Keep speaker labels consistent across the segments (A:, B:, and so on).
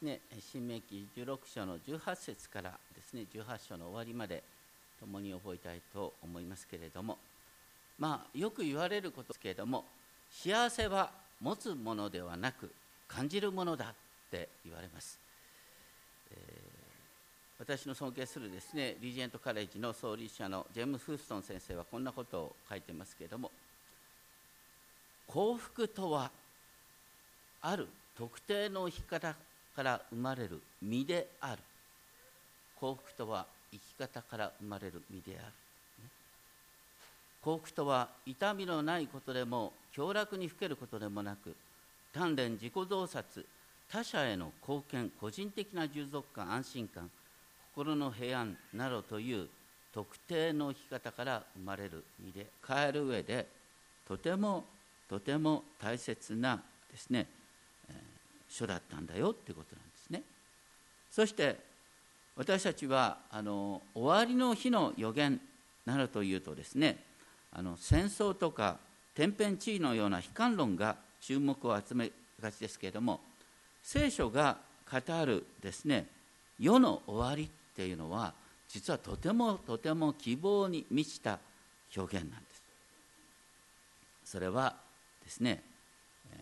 A: ですね新明記16章の18節からですね18章の終わりまで共に覚えたいと思いますけれどもまあよく言われることですけれども幸せは持つものではなく感じるものだって言われます、えー、私の尊敬するですねリージェントカレッジの創立者のジェーム・フーストン先生はこんなことを書いてますけれども幸福とはある特定の生き方から生まれる身である。幸福とは生き方から生まれる身である。幸福とは痛みのないことでも凶楽にふけることでもなく鍛錬自己洞察他者への貢献個人的な充足感安心感心の平安などという特定の生き方から生まれる身で変える上でとてもとても大切なですね、書だったんだよっていうことなんですね。そして私たちはあの終わりの日の予言などというとですねあの戦争とか天変地異のような悲観論が注目を集めがちですけれども聖書が語るですね世の終わりっていうのは実はとてもとても希望に満ちた表現なんですそれはですね、え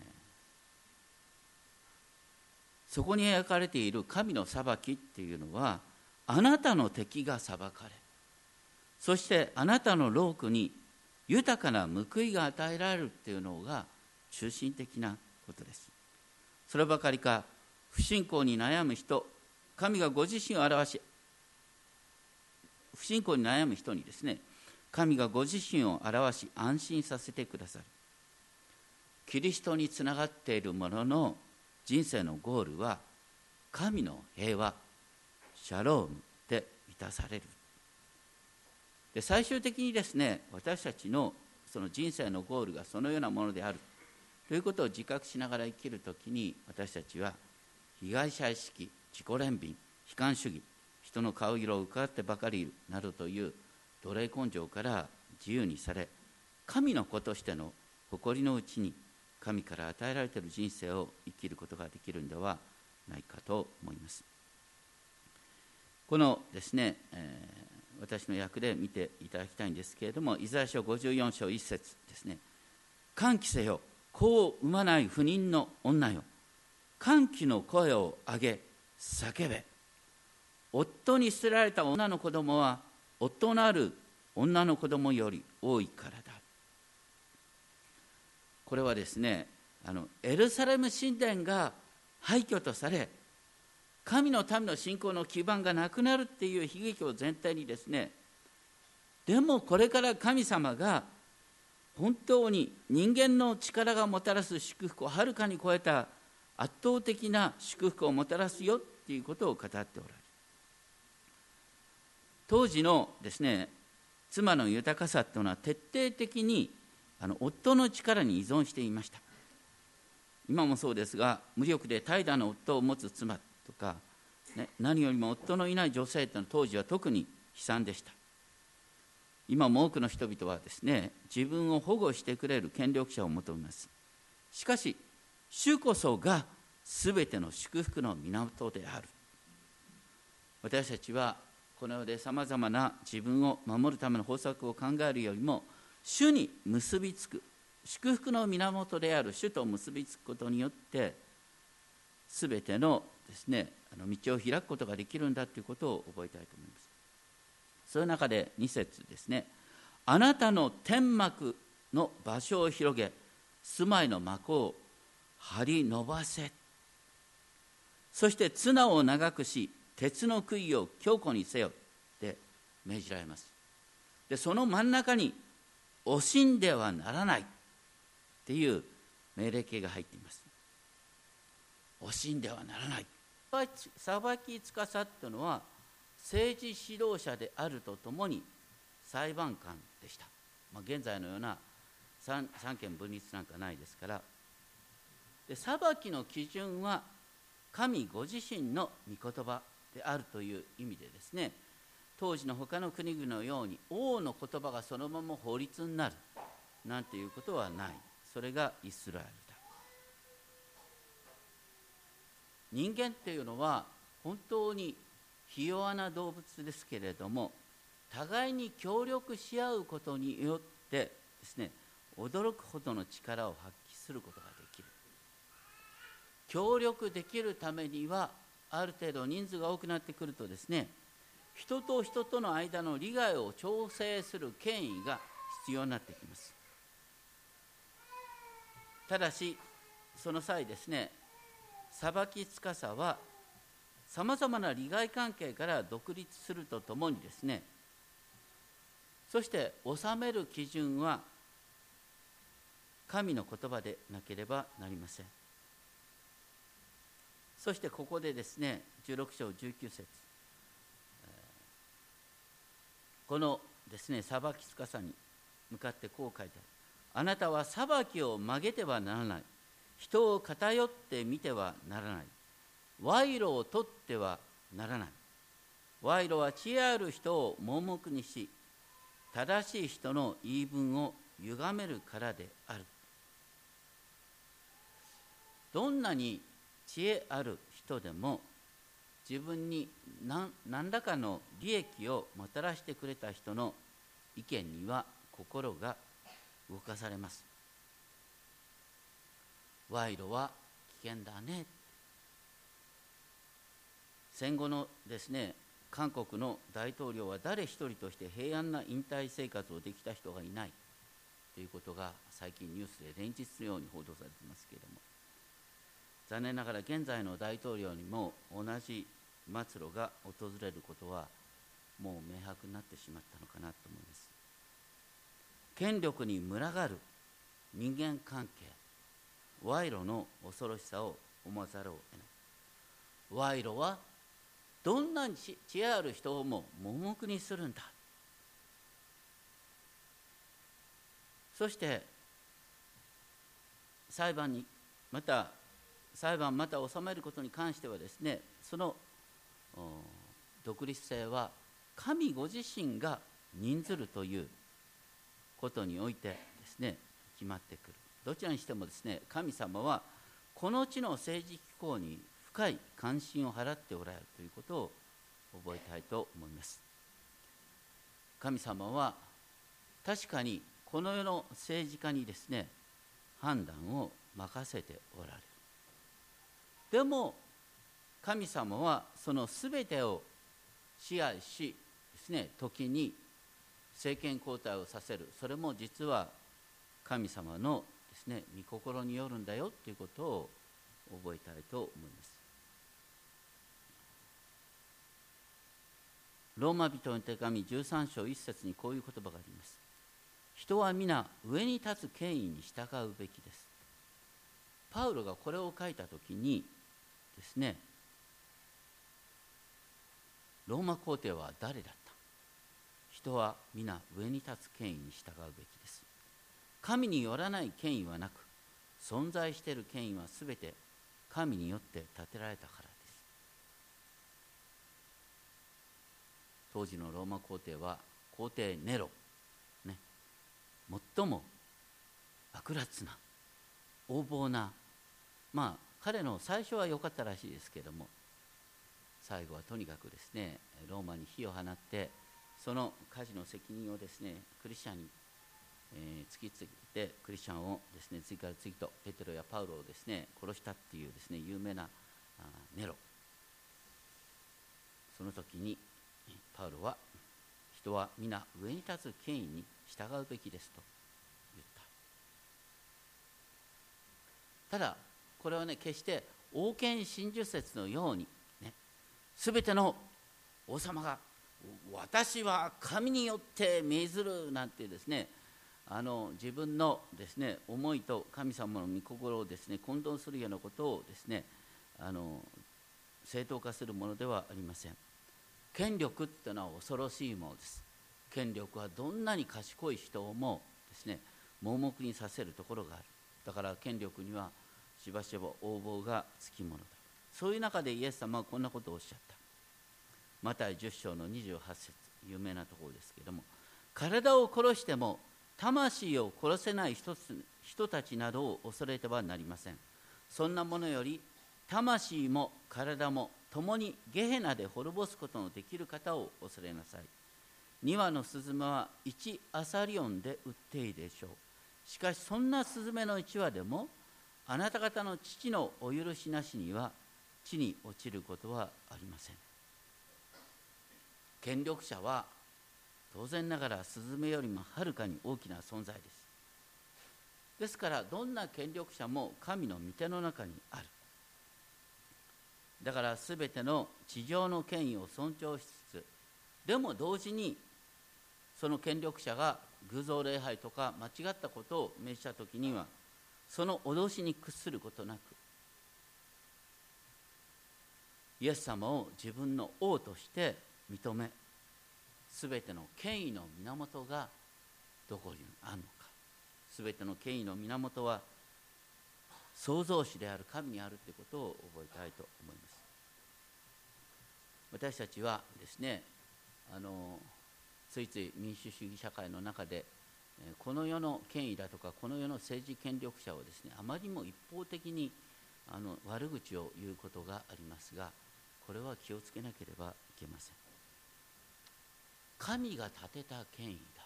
A: ー、そこに描かれている神の裁きっていうのはあなたの敵が裁かれそしてあなたの労苦に豊かな報いが与えられるっていうのが中心的なことです。そればかりか不信仰に悩む人神がご自身を表し不信仰に悩む人にですね神がご自身を表し安心させてくださる。キリストにつながっているものの人生のゴールは神の平和シャロームで満たされるで最終的にですね私たちのその人生のゴールがそのようなものであるということを自覚しながら生きるときに私たちは被害者意識自己憐憫悲観主義人の顔色を伺ってばかりいるなどという奴隷根性から自由にされ神の子としての誇りのうちに神から与えられている人生を生きることができるんではないかと思いますこのですね、えー私の役で見ていただきたいんですけれども、イザヤ書54章1節ですね。歓喜せよ、子を産まない不妊の女よ。歓喜の声を上げ、叫べ。夫に捨てられた女の子供は、夫のある女の子供より多いからだ。これはですね、あのエルサレム神殿が廃墟とされ、神の民の信仰の基盤がなくなるっていう悲劇を全体にですねでもこれから神様が本当に人間の力がもたらす祝福をはるかに超えた圧倒的な祝福をもたらすよっていうことを語っておられる。当時のですね妻の豊かさというのは徹底的にあの夫の力に依存していました。今もそうですが無力で怠惰な夫を持つ妻とか、ね、何よりも夫のいない女性というのは当時は特に悲惨でした。今も多くの人々はですね自分を保護してくれる権力者を求めます。しかし主こそが全ての祝福の源である。私たちはこの世でさまざまな自分を守るための方策を考えるよりも主に結びつく。祝福の源である主と結びつくことによって全てのですねあの道を開くことができるんだということを覚えたいと思います。そういう中で2節ですね。あなたの天幕の場所を広げ住まいの幕を張り伸ばせ。そして綱を長くし鉄の杭を強固にせよって命じられます。でその真ん中に惜しんではならないっていう命令形が入っています。惜しんではならない。裁き司っていうのは政治指導者であるとともに裁判官でした、まあ、現在のような三権分立なんかないですから。で裁きの基準は神ご自身の御言葉であるという意味でですね当時の他の国々のように王の言葉がそのまま法律になるなんていうことはない。それがイスラエルだ。人間っていうのは本当にひ弱な動物ですけれども互いに協力し合うことによってですね驚くほどの力を発揮することができる。協力できるためにはある程度人数が多くなってくるとですね人と人との間の利害を調整する権威が必要になってきます。ただしその際ですね裁き司はさまざまな利害関係から独立するとともにですねそして治める基準は神の言葉でなければなりません。そしてここでですね16章19節。このですね裁き司に向かってこう書いてある。あなたは裁きを曲げてはならない。人を偏って見てはならない。賄賂を取ってはならない。賄賂は知恵ある人を盲目にし正しい人の言い分を歪めるからである。どんなに知恵ある人でも自分に何何らかの利益をもたらしてくれた人の意見には心が動かされます。賄賂は危険だね。戦後のですね韓国の大統領は誰一人として平安な引退生活をできた人がいない。ということが最近ニュースで連日のように報道されていますけれども。残念ながら現在の大統領にも同じ末路が訪れることはもう明白になってしまったのかなと思います。権力に群がる人間関係賄賂の恐ろしさを思わざるを得ない。賄賂はどんなに知恵ある人をも盲目にするんだ。そして裁判にまた裁判また収めることに関してはですねその独立性は神ご自身が任ずるということにおいてですね決まってくる。どちらにしてもですね神様はこの地の政治機構に深い関心を払っておられるということを覚えたいと思います。神様は確かにこの世の政治家にですね判断を任せておられる。でも神様はその全てを支配しですね時に政権交代をさせる。それも実は神様のですね御心によるんだよということを覚えたいと思います。ローマ人の手紙13章1節にこういう言葉があります。人は皆上に立つ権威に従うべきです。パウロがこれを書いた時にですねローマ皇帝は誰だった？人は皆上に立つ権威に従うべきです。神によらない権威はなく存在している権威は全て神によって建てられたからです。当時のローマ皇帝は皇帝ネロ、ね、最も悪辣な横暴なまあ彼の最初は良かったらしいですけども最後はとにかくですねローマに火を放ってその火事の責任をですねクリスチャンに、えー、突きつけてクリスチャンをですね次から次とペテロやパウロをですね殺したっていうですね有名なネロ。その時にパウロは人は皆上に立つ権威に従うべきですと言った。ただこれはね決して王権真珠説のようにね全ての王様が私は神によって命ずるなんてですねあの自分のですね思いと神様の御心をですね混同するようなことをですねあの正当化するものではありません。権力っていうのは恐ろしいものです。権力はどんなに賢い人もですね盲目にさせるところがある。だから権力にはしばしば応募がつきものだ。そういう中でイエス様はこんなことをおっしゃった。マタイ10章の28節有名なところですけども体を殺しても魂を殺せない人人たちなどを恐れてはなりません。そんなものより魂も体も共にゲヘナで滅ぼすことのできる方を恐れなさい。2羽のスズメは1アサリオンで売っていいでしょう。しかしそんなスズメの1羽でもあなた方の父のお許しなしには地に落ちることはありません。権力者は当然ながらスズメよりもはるかに大きな存在です。ですからどんな権力者も神の御手の中にある。だから全ての地上の権威を尊重しつつでも同時にその権力者が偶像礼拝とか間違ったことを命じた時にはその脅しに屈することなくイエス様を自分の王として認め全ての権威の源がどこにあるのか。全ての権威の源は創造主である神にあるということを覚えたいと思います。私たちはですねあのついつい民主主義社会の中でこの世の権威だとかこの世の政治権力者をですねあまりにも一方的にあの悪口を言うことがありますがこれは気をつけなければいけません。神が立てた権威だ。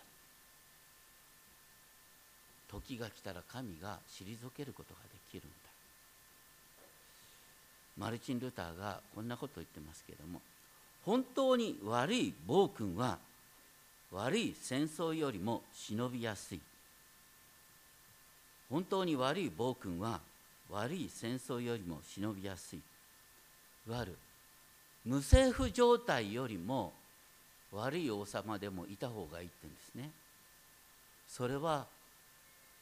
A: 時が来たら神が退けることができるんだ。マルチン・ルターがこんなことを言ってますけれども本当に悪い暴君は悪い戦争よりも忍びやすい。本当に悪い暴君は悪い戦争よりも忍びやすい。いわゆる。無政府状態よりも悪い王様でもいた方がいいって言うんですね。それは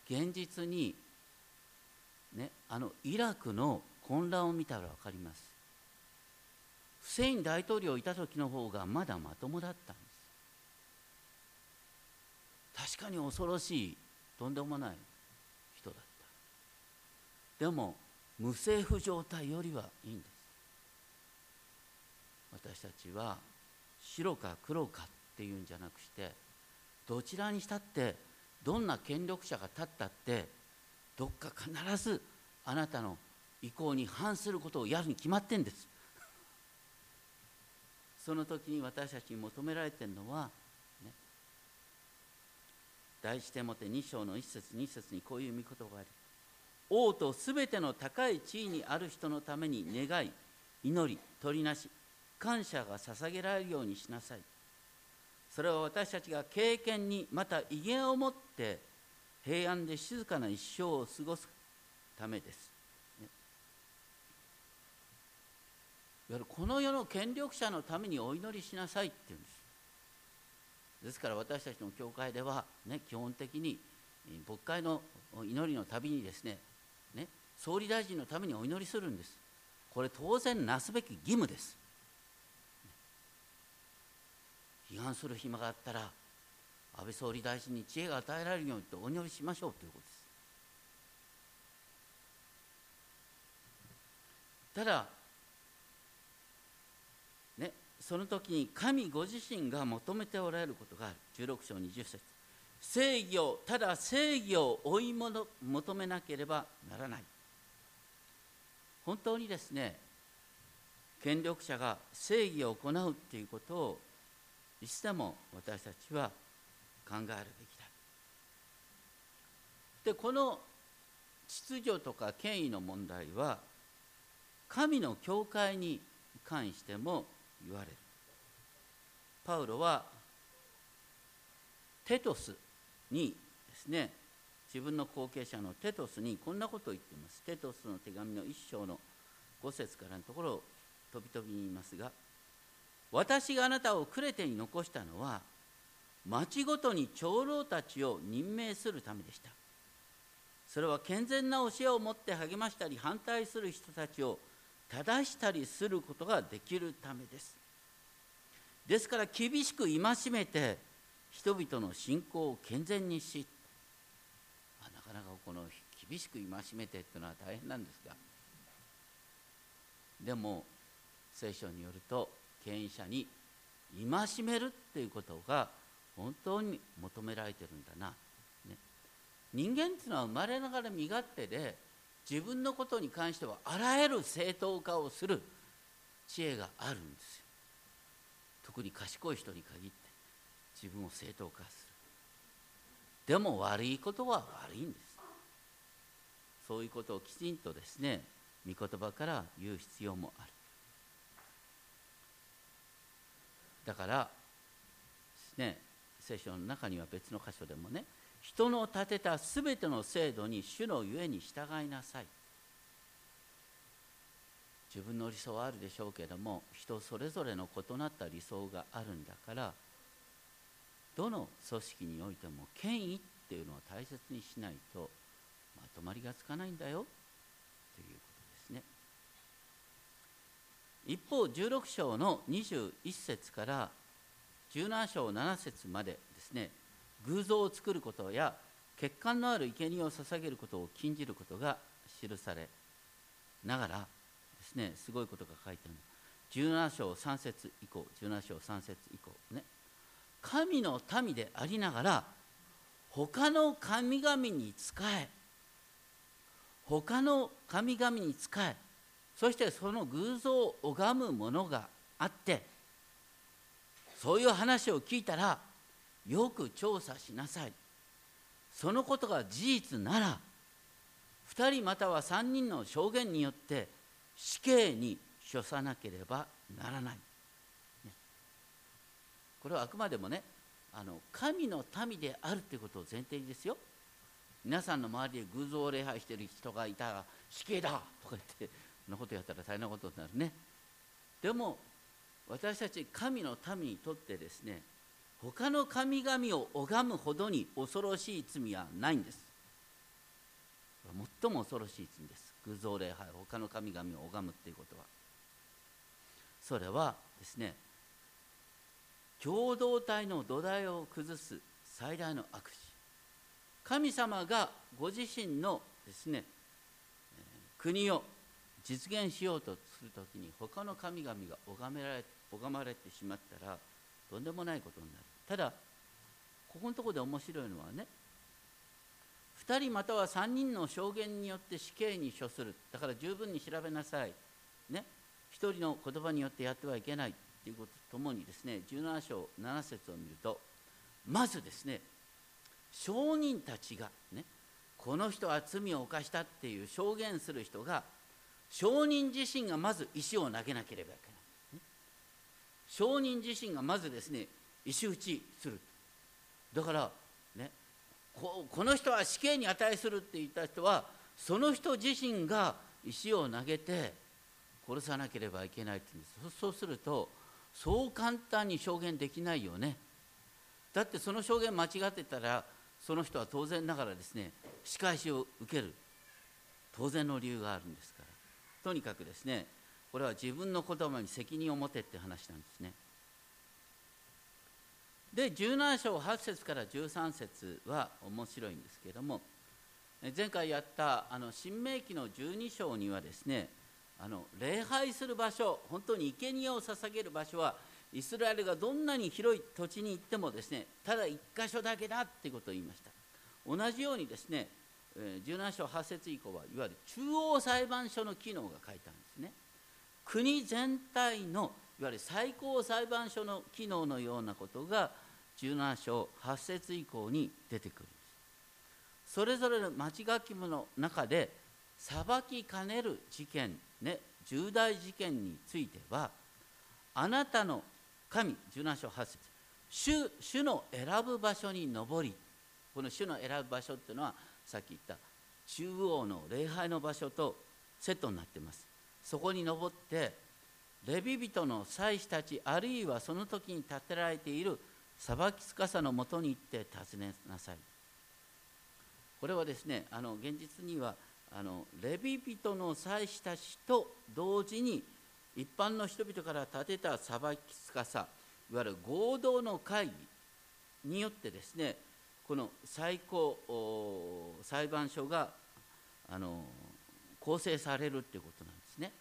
A: 現実にねあのイラクの混乱を見たら分かります。フセイン大統領いた時の方がまだまともだったんです。確かに恐ろしいとんでもない人だった。でも無政府状態よりはいいんです。私たちは白か黒かっていうんじゃなくしてどちらにしたってどんな権力者が立ったってどっか必ずあなたの意向に反することをやるに決まってんです。その時に私たちに求められてるのは、ね、第一手もて2章の1節2節にこういう見言葉があり王とすべての高い地位にある人のために願い祈り取りなし感謝が捧げられるようにしなさい。それは私たちが経験にまた威厳を持って平安で静かな一生を過ごすためです、ね、いわゆるこの世の権力者のためにお祈りしなさいって言うんです。ですから私たちの教会では、ね、基本的に牧会の祈りのたびにですねね総理大臣のためにお祈りするんです。これ当然なすべき義務です。批判する暇があったら安倍総理大臣に知恵が与えられるようにとお祈りしましょうということです。ただねその時に神ご自身が求めておられることがある。16章20節。正義をただ正義を追い求めなければならない。本当にですね権力者が正義を行うっていうことをいつでも私たちは考えるべきだ。でこの秩序とか権威の問題は神の教会に関しても言われる。パウロはテトスにですね自分の後継者のテトスにこんなことを言っています。テトスの手紙の一章の5節からのところを飛び飛びに言いますが私があなたをクレテに残したのは町ごとに長老たちを任命するためでした。それは健全な教えを持って励ましたり反対する人たちを正したりすることができるためです。ですから厳しく戒めて人々の信仰を健全にしあなかなかこの厳しく戒めてっていうのは大変なんですが。でも聖書によると権威者に戒めるっていうことが本当に求められてるんだな、ね、人間っていうのは生まれながら身勝手で自分のことに関してはあらゆる正当化をする知恵があるんですよ。特に賢い人に限って自分を正当化する。でも悪いことは悪いんです。そういうことをきちんとですね御言葉から言う必要もある。だからね聖書の中には別の箇所でもね人の立てたすべての制度に主のゆえに従いなさい。自分の理想はあるでしょうけども人それぞれの異なった理想があるんだからどの組織においても権威っていうのを大切にしないとまとまりがつかないんだよということですね一方16章の21節から17章7節までですね偶像を作ることや血管のある生贄を捧げることを禁じることが記されながらですねすごいことが書いてある17章3節以降17章3節以降ね。神の民でありながら他の神々に仕え他の神々に仕えそしてその偶像を拝むものがあってそういう話を聞いたらよく調査しなさい。そのことが事実なら2人または3人の証言によって死刑に処さなければならない、ね、これはあくまでもねあの神の民であるということを前提にですよ。皆さんの周りで偶像を礼拝している人がいたら死刑だとか言ってそんなことやったら大変なことになるね。でも私たち神の民にとってですね他の神々を拝むほどに恐ろしい罪はないんです。最も恐ろしい罪です。偶像礼拝他の神々を拝むっていうことは。それはですね共同体の土台を崩す最大の悪事。神様がご自身のですね国を実現しようとするときに他の神々が拝められ拝まれてしまったらとんでもないことになる。ただここのところで面白いのはね2人または3人の証言によって死刑に処する。だから十分に調べなさい。ね。1人の言葉によってやってはいけないということとともにですね17章7節を見るとまずですね証人たちがねこの人は罪を犯したっていう証言する人が証人自身がまず石を投げなければいけない、証人自身がまずですね石打ちする。だからねこの人は死刑に値するって言った人はその人自身が石を投げて殺さなければいけないって言うんです。そうするとそう簡単に証言できないよね。だってその証言間違ってたらその人は当然ながらですね仕返しを受ける。当然の理由があるんですから。とにかくですねこれは自分の言葉に責任を持てって話なんですね。で17章8節から13節は面白いんですけれども前回やったあの新明記の12章にはですねあの礼拝する場所本当に生贄を捧げる場所はイスラエルがどんなに広い土地に行ってもですねただ一箇所だけだっていうことを言いました。同じようにですね17章8節以降はいわゆる中央裁判所の機能が書いてあるんですね。国全体のいわゆる最高裁判所の機能のようなことが17章8節以降に出てくるんです。それぞれの町書きの中で裁きかねる事件ね重大事件についてはあなたの神17章8節主主の選ぶ場所に登りこの主の選ぶ場所っていうのはさっき言った中央の礼拝の場所とセットになってます。そこに登ってレビ人の祭司たちあるいはその時に建てられている裁き司のもとに行って尋ねなさい。これはですねあの現実にはあのレビ人の祭司たちと同時に一般の人々から建てた裁き司いわゆる合同の会議によってですねこの最高裁判所があの構成されるっていうことなんですね。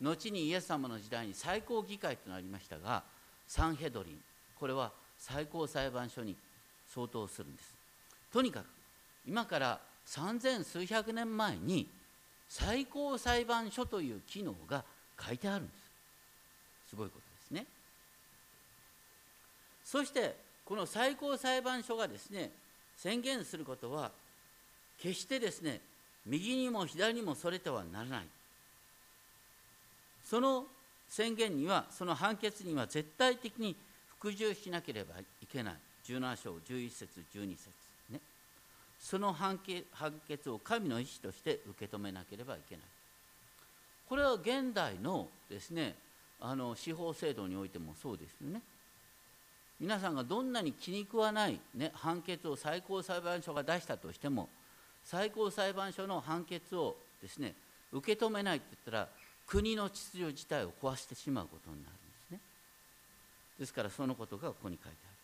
A: 後にイエス様の時代に最高議会となりましたがサンヘドリンこれは最高裁判所に相当するんです。とにかく今から三千数百年前に最高裁判所という機能が書いてあるんです。すごいことですね。そしてこの最高裁判所がですね宣言することは決してですね右にも左にもそれてはならない。その宣言にはその判決には絶対的に服従しなければいけない。17章11節12節ね。その判決を神の意志として受け止めなければいけない。これは現代のですねあの司法制度においてもそうですよね。皆さんがどんなに気に食わない、ね、判決を最高裁判所が出したとしても最高裁判所の判決をですね受け止めないって言ったら国の秩序自体を壊してしまうことになるんですね。ですからそのことがここに書いてある。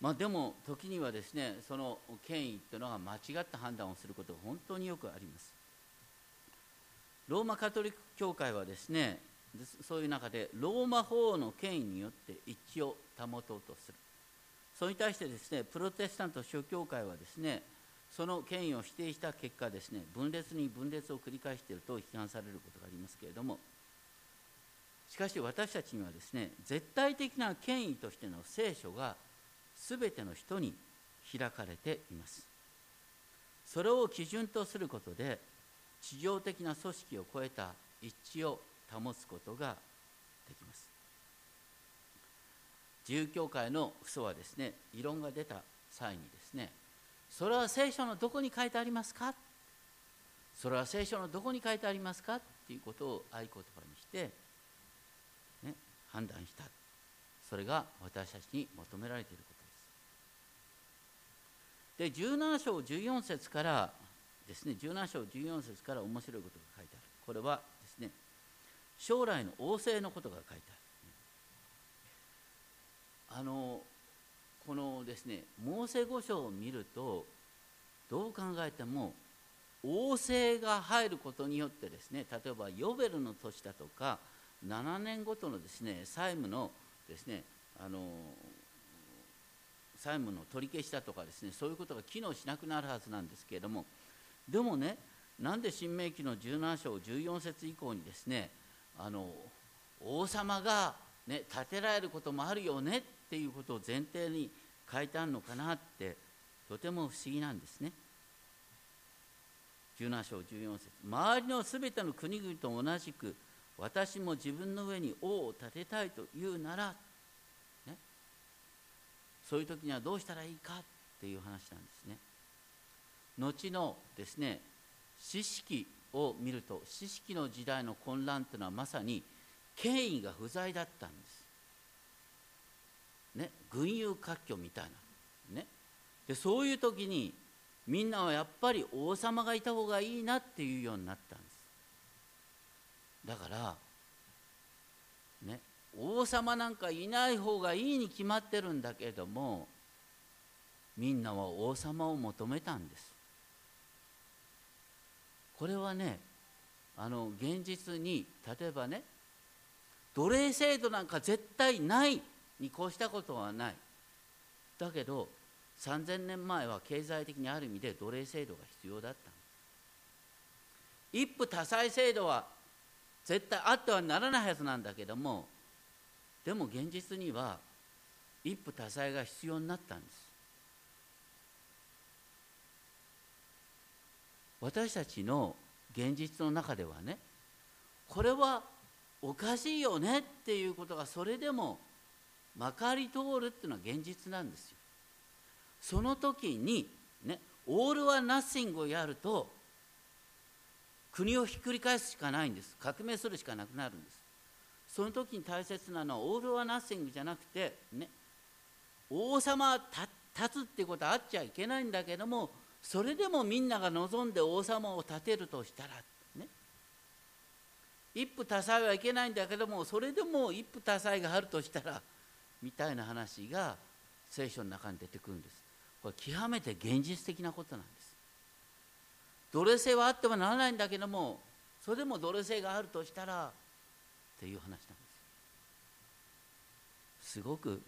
A: まあでも時にはですねその権威というのが間違った判断をすることが本当によくあります。ローマカトリック教会はですねそういう中でローマ法の権威によって一致を保とうとする。それに対してですねプロテスタント諸教会はですねその権威を否定した結果ですね分裂に分裂を繰り返していると批判されることがありますけれどもしかし私たちにはですね絶対的な権威としての聖書が全ての人に開かれています。それを基準とすることで地上的な組織を超えた一致を保つことができます。自由教会の父祖はですね。異論が出た際にですねそれは聖書のどこに書いてありますか？それは聖書のどこに書いてありますか？っていうことを合言葉にして、ね、判断した。それが私たちに求められていることです。で17章14節からですね17章14節から面白いことが書いてある。これは将来の王政のことが書いてある。あのこのですねモーセ五章を見るとどう考えても王政が入ることによってですね例えばヨベルの年だとか7年ごとのですね債務のですねあの債務の取り消しだとかですねそういうことが機能しなくなるはずなんですけれどもでもねなんで新明記の17章14節以降にですねあの王様が、ね、建てられることもあるよねっていうことを前提に書いてあるのかなってとても不思議なんですね。17章14節周りのすべての国々と同じく私も自分の上に王を立てたいというなら、ね、そういう時にはどうしたらいいかっていう話なんですね。後のですね知識を見ると知識の時代の混乱というのはまさに権威が不在だったんです。ね、群雄割拠みたいな、ね、でそういう時にみんなはやっぱり王様がいた方がいいなっていうようになったんです。だからね王様なんかいない方がいいに決まってるんだけどもみんなは王様を求めたんです。これはねあの現実に例えばね奴隷制度なんか絶対ないに越したことはない。だけど3000年前は経済的にある意味で奴隷制度が必要だった。一夫多妻制度は絶対あってはならないはずなんだけどもでも現実には一夫多妻が必要になったんです。私たちの現実の中ではねこれはおかしいよねっていうことがそれでもまかり通るっていうのは現実なんですよ。その時にねオール・はナッシングをやると国をひっくり返すしかないんです革命するしかなくなるんですその時に大切なのはオール・はナッシングじゃなくてね王様立つっていうことはあっちゃいけないんだけどもそれでもみんなが望んで王様を立てるとしたらね。一夫多妻はいけないんだけどもそれでも一夫多妻があるとしたらみたいな話が聖書の中に出てくるんです。これ極めて現実的なことなんです。奴隷制はあってはならないんだけどもそれでも奴隷制があるとしたらっていう話なんです。すごく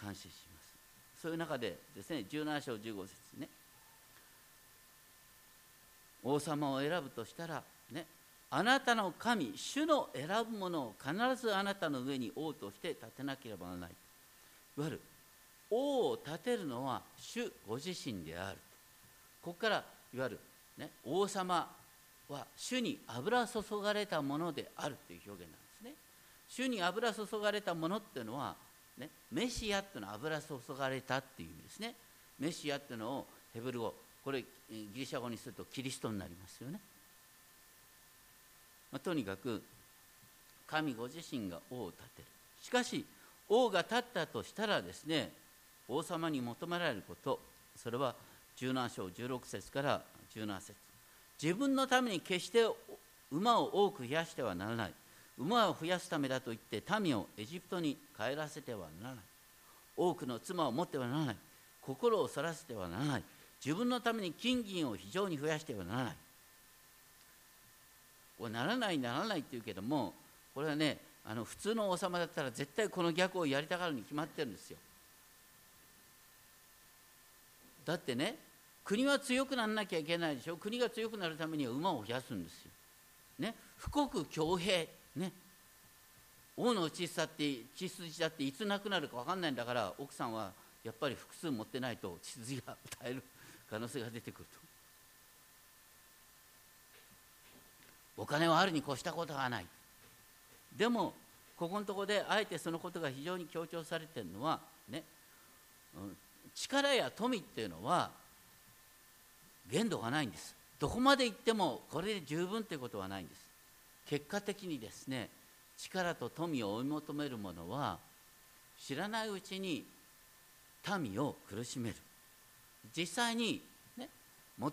A: 感謝します。そういう中でですね17章15節ね。王様を選ぶとしたらねあなたの神主の選ぶものを必ずあなたの上に王として立てなければならない。いわゆる王を立てるのは主ご自身である。ここからいわゆる、ね、王様は主に油注がれたものであるという表現なんですね。主に油注がれたものっていうのは、ね、メシアっていうのは油注がれたっていう意味ですね。メシアっていうのをヘブル語これギリシャ語にするとキリストになりますよね、まあ、とにかく神ご自身が王を立てる。しかし王が立ったとしたらですね王様に求められることそれは17章16節から17節。自分のために決して馬を多く増やしてはならない。馬を増やすためだと言って民をエジプトに帰らせてはならない。多くの妻を持ってはならない。心をそらせてはならない。自分のために金銀を非常に増やしてはならない。こならないならないって言うけどもこれはねあの普通の王様だったら絶対この逆をやりたがるに決まってるんですよ。だってね国は強くならなきゃいけないでしょ。国が強くなるためには馬を増やすんですよ。ね、富国強兵、ね、王の血さって血筋だっていつなくなるか分かんないんだから奥さんはやっぱり複数持ってないと血筋が耐える。可能性が出てくると。お金はあるに越したことはない。でもここのとこであえてそのことが非常に強調されてるのはね、うん力や富っていうのは限度がないんです。どこまで行ってもこれで十分ということはないんです。結果的にですね力と富を追い求める者は知らないうちに民を苦しめる。実際に、ね、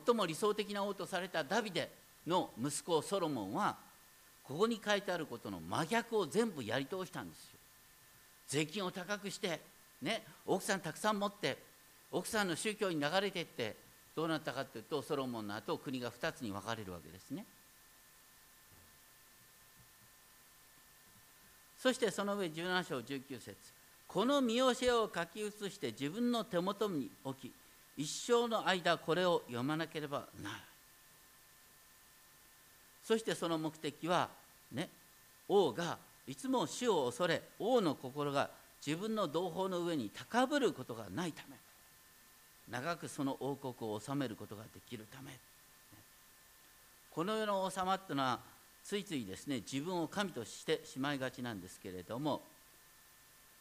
A: 最も理想的な王とされたダビデの息子ソロモンはここに書いてあることの真逆を全部やり通したんですよ税金を高くしてね、奥さんたくさん持って奥さんの宗教に流れていってどうなったかというとソロモンの後国が2つに分かれるわけですね。そしてその上17章19節この見教えを書き写して自分の手元に置き一生の間これを読まなければならない。そしてその目的はね王がいつも死を恐れ王の心が自分の同胞の上に高ぶることがないため長くその王国を治めることができるため。この世の王様っていうのはついついですね自分を神としてしまいがちなんですけれども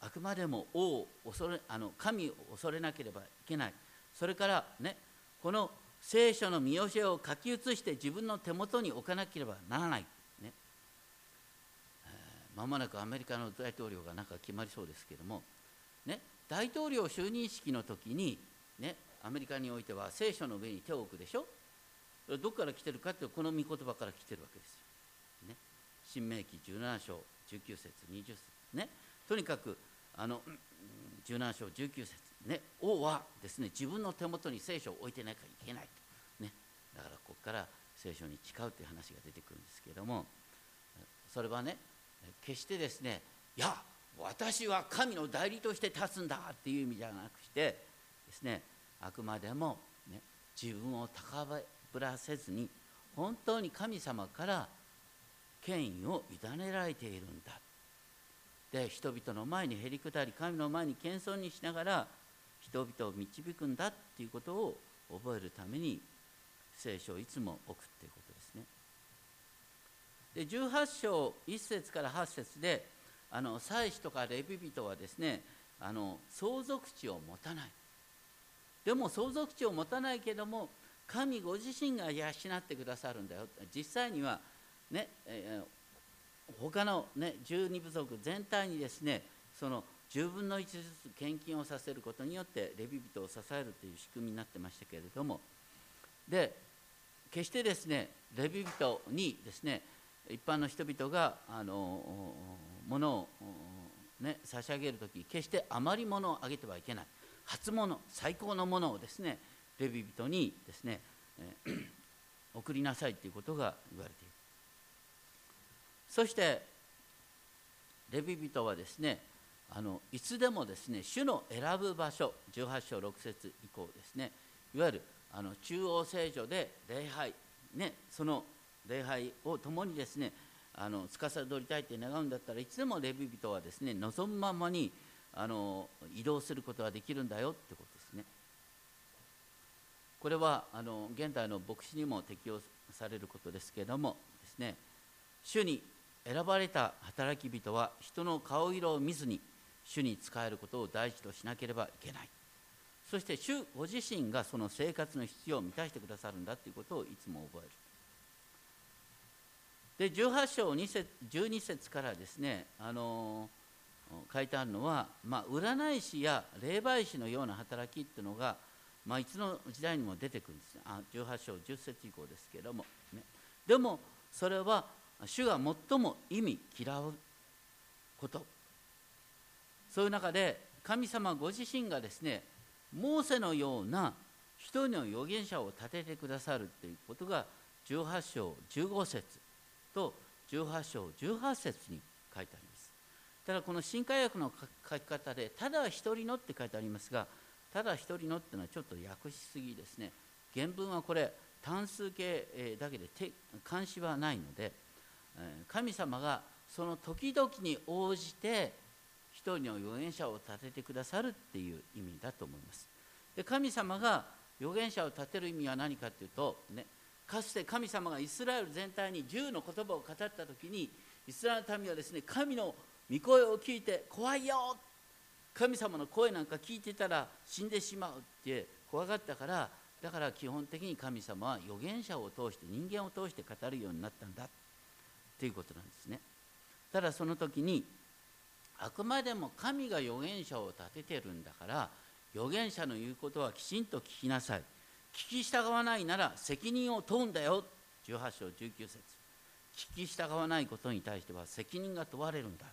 A: あくまでも王を恐れあの神を恐れなければいけない。それからねこの聖書の見教えを書き写して自分の手元に置かなければならないね。まもなくアメリカの大統領がなんか決まりそうですけども、ね、大統領就任式の時に、ね、アメリカにおいては聖書の上に手を置くでしょ？どこから来てるかってこの御言葉から来てるわけですよ。ね、新明記17章19節20節。ね。とにかくあの17章19節。ね王はですね自分の手元に聖書を置いてなきゃいけないと、ね、だからここから聖書に誓うという話が出てくるんですけれどもそれはね決してですねいや私は神の代理として立つんだっていう意味じゃなくしてですねあくまでも、ね、自分を高ぶらせずに本当に神様から権威を委ねられているんだ。で人々の前にへりくだり神の前に謙遜にしながら人々を導くんだっていうことを覚えるために聖書をいつも置くっていうことですね。で18章1節から8節であの祭司とかレビ人はですねあの相続地を持たないでも相続地を持たないけども神ご自身が養ってくださるんだよ実際にはね、えー、他のね12部族全体にですねその10分の1ずつ献金をさせることによってレビ人を支えるという仕組みになってましたけれどもで決してですねレビ人にですね一般の人々があの物を、ね、差し上げる時決して余り物をあげてはいけない。初物最高のものをですねレビ人にですね、送りなさいということが言われている。そしてレビ人はですねあのいつでもですね主の選ぶ場所18章6節以降ですねいわゆるあの中央聖女で礼拝ね、その礼拝を共にですねあの司りたいって願うんだったらいつでもレビ人はですね望むままにあの移動することができるんだよってことですね。これはあの現代の牧師にも適用されることですけれどもですね主に選ばれた働き人は人の顔色を見ずに主に仕えることを第一としなければいけない。そして主ご自身がその生活の必要を満たしてくださるんだということをいつも覚える。で18章2節12節からですねあの書いてあるのは、まあ、占い師や霊媒師のような働きっていうのが、まあ、いつの時代にも出てくるんですね。あ18章10節以降ですけども、ね、でもそれは主が最も意味嫌うこと。そういう中で神様ご自身がですねモーセのような一人の預言者を立ててくださるということが18章15節と18章18節に書いてあります。ただこの新海訳の書き方でただ一人のって書いてありますがただ一人のっていうのはちょっと訳しすぎですね。原文はこれ単数形だけで監視はないので神様がその時々に応じて一人の預言者を立ててくださるっていう意味だと思います。で神様が預言者を立てる意味は何かっていうと、ね、かつて神様がイスラエル全体に10の言葉を語った時にイスラエルの民はですね神の御声を聞いて怖いよ神様の声なんか聞いてたら死んでしまうって怖がったからだから基本的に神様は預言者を通して人間を通して語るようになったんだということなんですね。ただその時にあくまでも神が預言者を立ててるんだから預言者の言うことはきちんと聞きなさい。聞き従わないなら責任を問うんだよ。18章19節。聞き従わないことに対しては責任が問われるんだ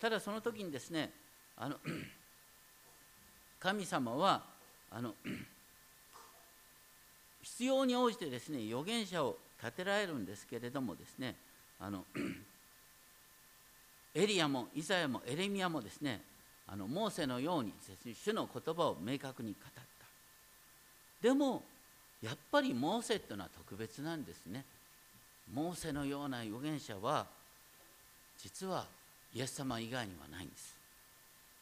A: ただその時にですねあの 神様はあの必要に応じてですね預言者を立てられるんですけれどもですねあのエリアもイザヤもエレミアもですねあのモーセのように主の言葉を明確に語った。でもやっぱりモーセっていうのは特別なんですね。モーセのような預言者は実はイエス様以外にはないんです。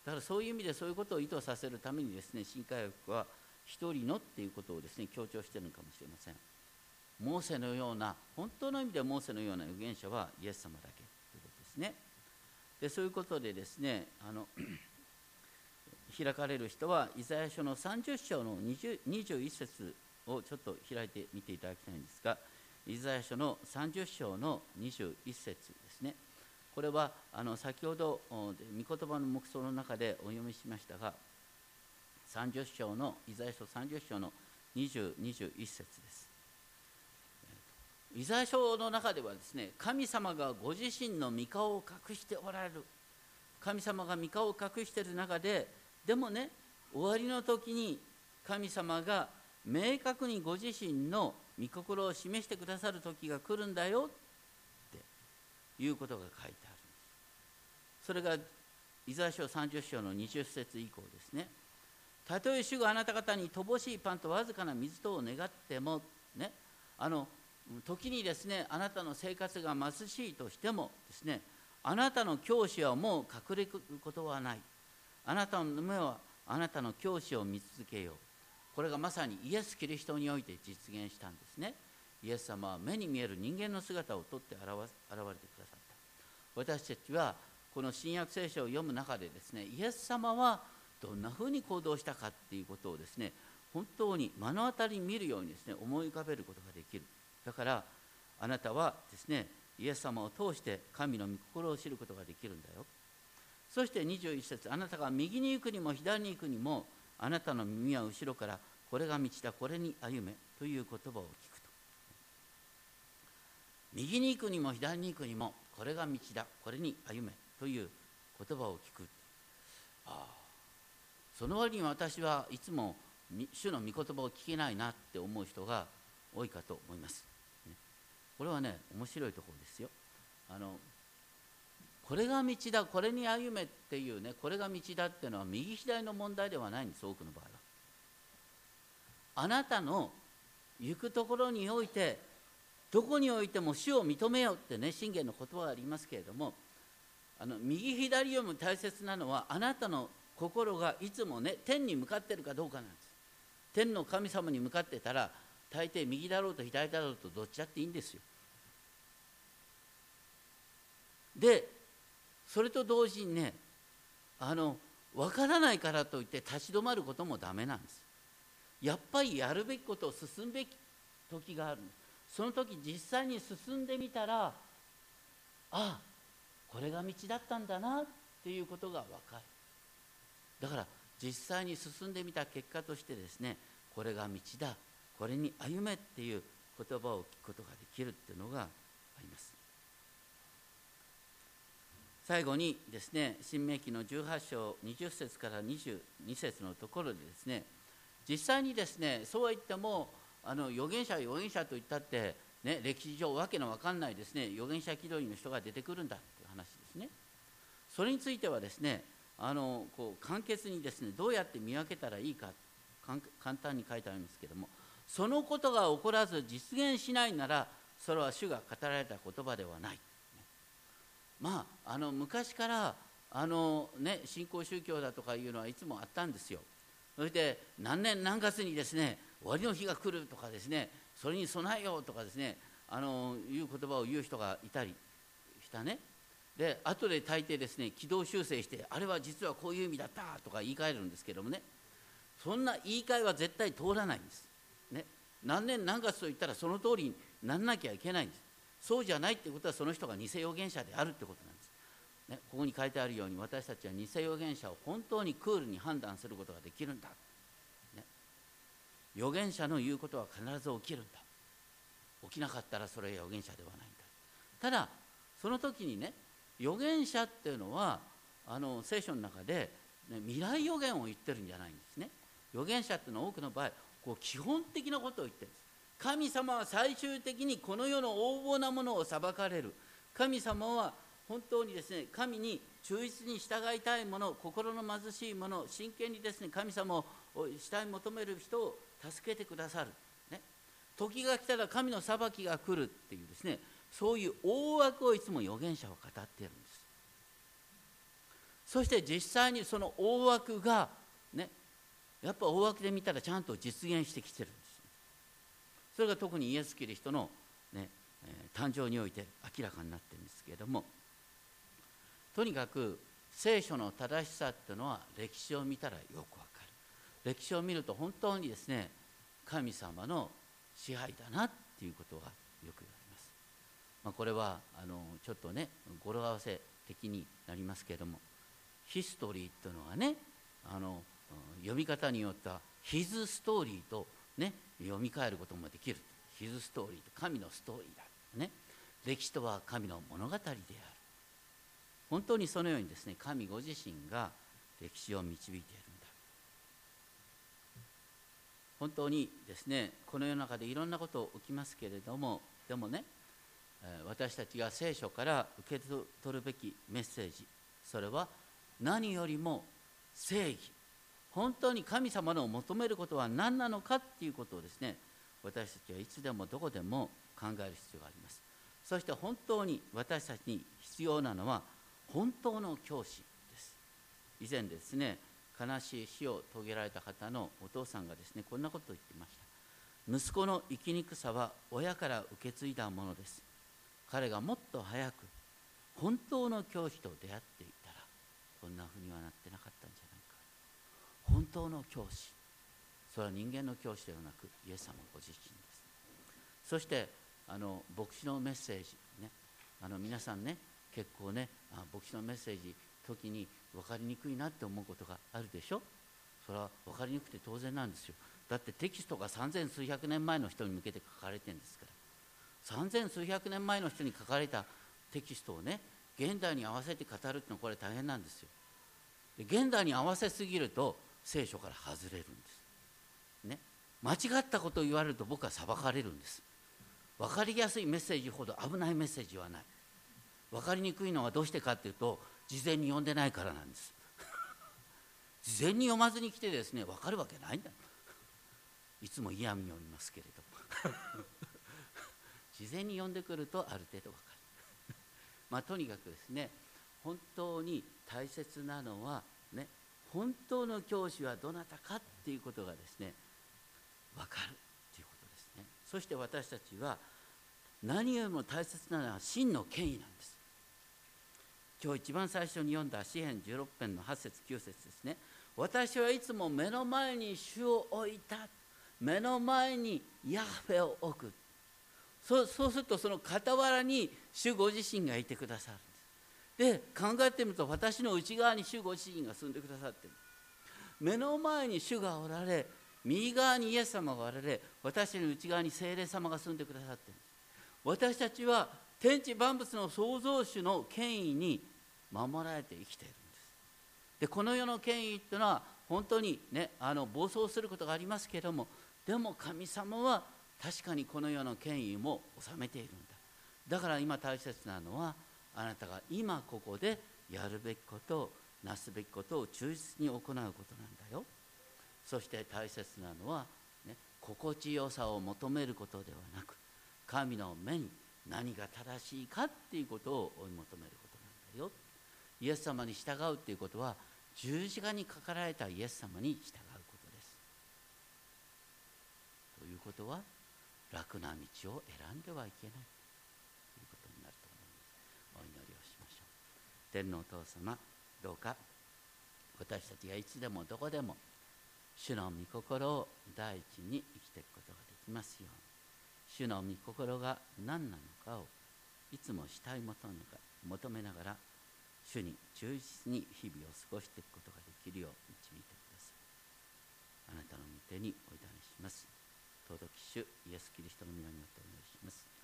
A: だからそういう意味でそういうことを意図させるためにですね新科学は一人のっていうことをですね強調してるのかもしれません。モーセのような本当の意味でモーセのような預言者はイエス様だけということですね。でそういうことでですねあの 開かれる人はイザヤ書の30章の20 21節をちょっと開いてみていただきたいんですがイザヤ書の30章の21節ですね。これはあの先ほど御言葉の目想の中でお読みしましたが30章のイザヤ書30章の2021節です。イザヤ書の中ではですね神様がご自身の御顔を隠しておられる。神様が御顔を隠している中ででもね終わりの時に神様が明確にご自身の御心を示してくださる時が来るんだよっていうことが書いてあるそれがイザヤ書30章の20節以降ですね。たとえ主があなた方に乏しいパンとわずかな水とを願ってもねあの時にですねあなたの生活が貧しいとしてもですねあなたの教師はもう隠れることはない。あなたの目はあなたの教師を見続けよう。これがまさにイエス・キリストにおいて実現したんですね。イエス様は目に見える人間の姿をとって現れてくださった。私たちはこの新約聖書を読む中でですねイエス様はどんなふうに行動したかっていうことをですね本当に目の当たりに見るようにですね思い浮かべることができる。だからあなたはですねイエス様を通して神の御心を知ることができるんだよ。そして21節あなたが右に行くにも左に行くにもあなたの耳は後ろからこれが道だこれに歩めという言葉を聞くと。右に行くにも左に行くにもこれが道だこれに歩めという言葉を聞く。ああその割に私はいつも主の御言葉を聞けないなって思う人が多いかと思います。これはね面白いところですよ。あのこれが道だこれに歩めっていうねこれが道だっていうのは右左の問題ではないんです多くの場合は。あなたの行くところにおいてどこにおいても主を認めようってね信玄の言葉がありますけれどもあの右左よりも大切なのはあなたの心がいつもね天に向かってるかどうかなんです。天の神様に向かってたら大抵右だろうと左だろうとどっちだっていいんですよ。でそれと同時にねあの分からないからといって立ち止まることもダメなんです。やっぱりやるべきことを進むべき時がある。その時実際に進んでみたらああこれが道だったんだなっていうことが分かる。だから実際に進んでみた結果としてですねこれが道だ。これに歩めっていう言葉を聞くことができるっていうのがあります。最後にですね新明記の18章20節から22節のところでですね実際にですねそうは言ってもあの預言者預言者といったって、ね、歴史上わけのわかんないですね預言者気取りの人が出てくるんだという話ですね。それについてはですねあのこう簡潔にですねどうやって見分けたらいいか簡単に書いてありますけどもそのことが起こらず実現しないならそれは主が語られた言葉ではない。まああの昔からあの、ね、新興宗教だとかいうのはいつもあったんですよ。そして何年何月にですね終わりの日が来るとかですねそれに備えようとかですねあのいう言葉を言う人がいたりしたね。で後で大抵ですね軌道修正してあれは実はこういう意味だったとか言い換えるんですけどもね。そんな言い換えは絶対通らないんです、ね、何年何月と言ったらその通りになんなきゃいけないんです。そうじゃないってことはその人が偽預言者であるってことなんです、ね、ここに書いてあるように私たちは偽預言者を本当にクールに判断することができるんだ、ね、預言者の言うことは必ず起きるんだ。起きなかったらそれは預言者ではないんだ。ただその時にね預言者っていうのはあの聖書の中で、ね、未来予言を言ってるんじゃないんですね。預言者っていうのは多くの場合こう基本的なことを言ってるんです。神様は最終的にこの世の横暴なものを裁かれる。神様は本当にですね神に忠実に従いたいもの心の貧しいもの真剣にですね神様を慕い求める人を助けてくださる、ね、時が来たら神の裁きが来るっていうですねそういう大枠をいつも預言者は語っているんです。そして実際にその大枠がやっぱ大枠で見たらちゃんと実現してきてるんです。それが特にイエス・キリストの、ねえ、誕生において明らかになってるんですけれどもとにかく聖書の正しさっていうのは歴史を見たらよくわかる。歴史を見ると本当にですね神様の支配だなっていうことがよく言われます、まあ、これはあのちょっとね語呂合わせ的になりますけれどもヒストリーっていうのはねあの読み方によってはヒズストーリーとね読み替えることもできる。ヒズストーリーと神のストーリーだ。ね。歴史とは神の物語である。本当にそのようにですね神ご自身が歴史を導いているんだ。本当にですねこの世の中でいろんなこと起きますけれどもでもね私たちが聖書から受け取るべきメッセージそれは何よりも正義。本当に神様の求めることは何なのかっていうことをですね私たちはいつでもどこでも考える必要があります。そして本当に私たちに必要なのは本当の教師です。以前ですね悲しい死を遂げられた方のお父さんがですねこんなことを言ってました。息子の生きにくさは親から受け継いだものです。彼がもっと早く本当の教師と出会っていたらこんなふうにはなってなかったんじゃない本当の教師。それは人間の教師ではなくイエス様ご自身です。そしてあの牧師のメッセージね。あの皆さんね結構ねあ牧師のメッセージ時に分かりにくいなって思うことがあるでしょ？それは分かりにくくて当然なんですよ。だってテキストが三千数百年前の人に向けて書かれてるんですから。三千数百年前の人に書かれたテキストをね現代に合わせて語るってのはこれ大変なんですよ。で現代に合わせすぎると聖書から外れるんです。ね、間違ったことを言われると僕は裁かれるんです。分かりやすいメッセージほど危ないメッセージはない。分かりにくいのはどうしてかっていうと事前に読んでないからなんです。事前に読まずに来てですね分かるわけないんだ。いつも嫌味を言いますけれど 事前に呼んでくるとある程度わかるまあとにかくですね本当に大切なのは本当の教師はどなたかっていうことがですね分かるっていうことですね。そして私たちは何よりも大切なのは真の権威なんです。今日一番最初に読んだ詩編16編の8節9節ですね。私はいつも目の前に主を置いた。目の前にヤフェを置く。そうするとその傍らに主ご自身がいてくださる。で考えてみると私の内側に主ご自身が住んでくださってる。目の前に主がおられ右側にイエス様がおられ私の内側に精霊様が住んでくださってる。私たちは天地万物の創造主の権威に守られて生きているんです。でこの世の権威っていうのは本当にねあの暴走することがありますけれどもでも神様は確かにこの世の権威も治めているんだ。だから今大切なのはあなたが今ここでやるべきことをなすべきことを忠実に行うことなんだよ。そして大切なのは、ね、心地よさを求めることではなく神の目に何が正しいかっていうことを追い求めることなんだよ。イエス様に従うっていうことは十字架にかかられたイエス様に従うことです。ということは楽な道を選んではいけないということになると思いますお祈りをしましょう天皇お父様どうか私たちがいつでもどこでも主の御心を第一に生きていくことができますように。主の御心が何なのかをいつもしたい求めながら主に忠実に日々を過ごしていくことができるよう導いてください。あなたの御手にお委ねします。尊き主イエス・キリストの皆によってお願いします。